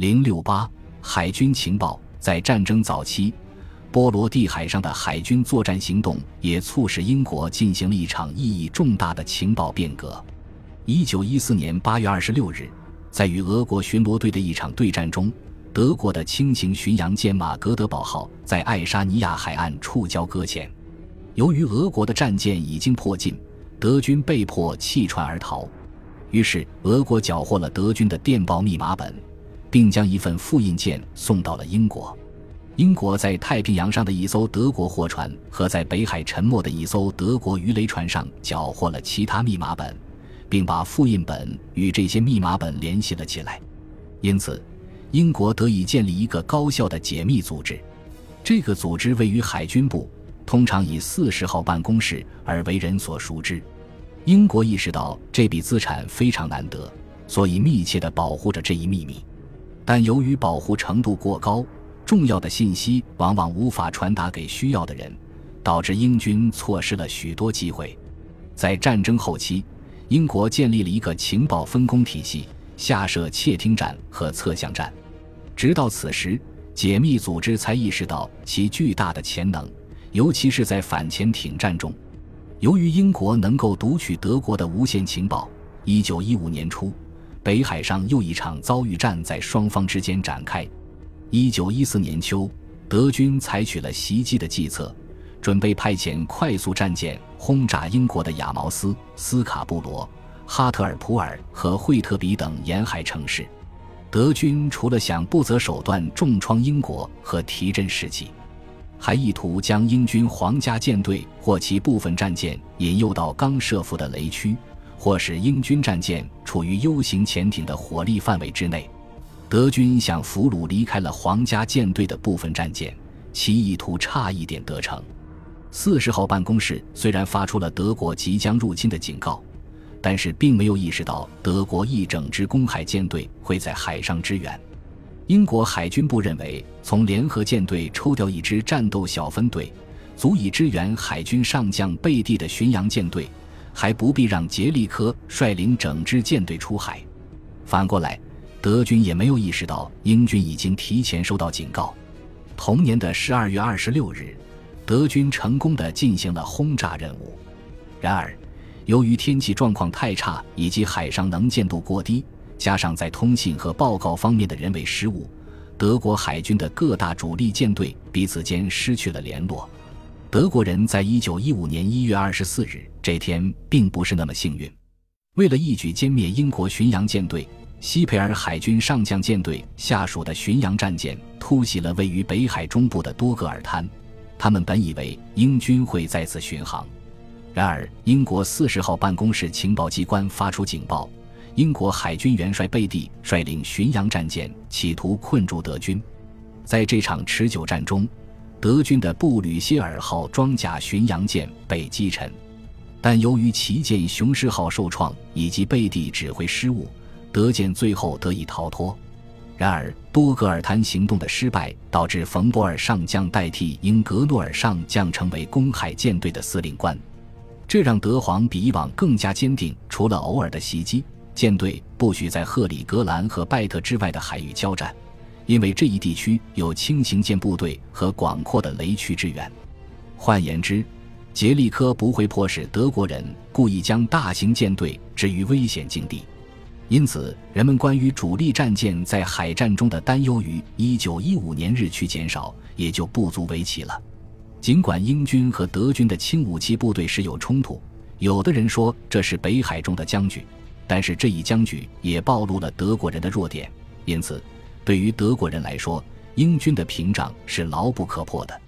零六八海军情报在战争早期，波罗的海上的海军作战行动也促使英国进行了一场意义重大的情报变革。一九一四年八月二十六日，在与俄国巡逻队的一场对战中，德国的轻型巡洋舰马格德堡号在爱沙尼亚海岸触礁搁浅。由于俄国的战舰已经迫近，德军被迫弃船而逃。于是，俄国缴获了德军的电报密码本。并将一份复印件送到了英国。英国在太平洋上的一艘德国货船和在北海沉没的一艘德国鱼雷船上缴获了其他密码本，并把复印本与这些密码本联系了起来。因此，英国得以建立一个高效的解密组织。这个组织位于海军部，通常以四十号办公室而为人所熟知。英国意识到这笔资产非常难得，所以密切地保护着这一秘密。但由于保护程度过高，重要的信息往往无法传达给需要的人，导致英军错失了许多机会。在战争后期，英国建立了一个情报分工体系，下设窃听站和测向站。直到此时，解密组织才意识到其巨大的潜能，尤其是在反潜艇战中。由于英国能够读取德国的无线情报，1915年初。北海上又一场遭遇战在双方之间展开。一九一四年秋，德军采取了袭击的计策，准备派遣快速战舰轰炸英国的亚毛斯、斯卡布罗、哈特尔普尔和惠特比等沿海城市。德军除了想不择手段重创英国和提振士气，还意图将英军皇家舰队或其部分战舰引诱到刚设伏的雷区。或使英军战舰处于 U 型潜艇的火力范围之内，德军想俘虏离开了皇家舰队的部分战舰，其意图差一点得逞。四十号办公室虽然发出了德国即将入侵的警告，但是并没有意识到德国一整支公海舰队会在海上支援。英国海军部认为，从联合舰队抽调一支战斗小分队，足以支援海军上将贝蒂的巡洋舰队。还不必让杰利科率领整支舰队出海。反过来，德军也没有意识到英军已经提前收到警告。同年的十二月二十六日，德军成功的进行了轰炸任务。然而，由于天气状况太差以及海上能见度过低，加上在通信和报告方面的人为失误，德国海军的各大主力舰队彼此间失去了联络。德国人在一九一五年一月二十四日这天并不是那么幸运。为了一举歼灭英国巡洋舰队，西佩尔海军上将舰队下属的巡洋战舰突袭了位于北海中部的多格尔滩。他们本以为英军会再次巡航，然而英国四十号办公室情报机关发出警报：英国海军元帅贝蒂率领巡洋战舰企图困住德军。在这场持久战中。德军的布吕歇尔号装甲巡洋舰被击沉，但由于旗舰雄狮号受创以及贝蒂指挥失误，德舰最后得以逃脱。然而，多格尔滩行动的失败导致冯博尔上将代替英格诺尔上将成为公海舰队的司令官，这让德皇比以往更加坚定，除了偶尔的袭击，舰队不许在赫里格兰和拜特之外的海域交战。因为这一地区有轻型舰部队和广阔的雷区支援，换言之，杰利科不会迫使德国人故意将大型舰队置于危险境地。因此，人们关于主力战舰在海战中的担忧于1915年日趋减少，也就不足为奇了。尽管英军和德军的轻武器部队时有冲突，有的人说这是北海中的僵局，但是这一僵局也暴露了德国人的弱点，因此。对于德国人来说，英军的屏障是牢不可破的。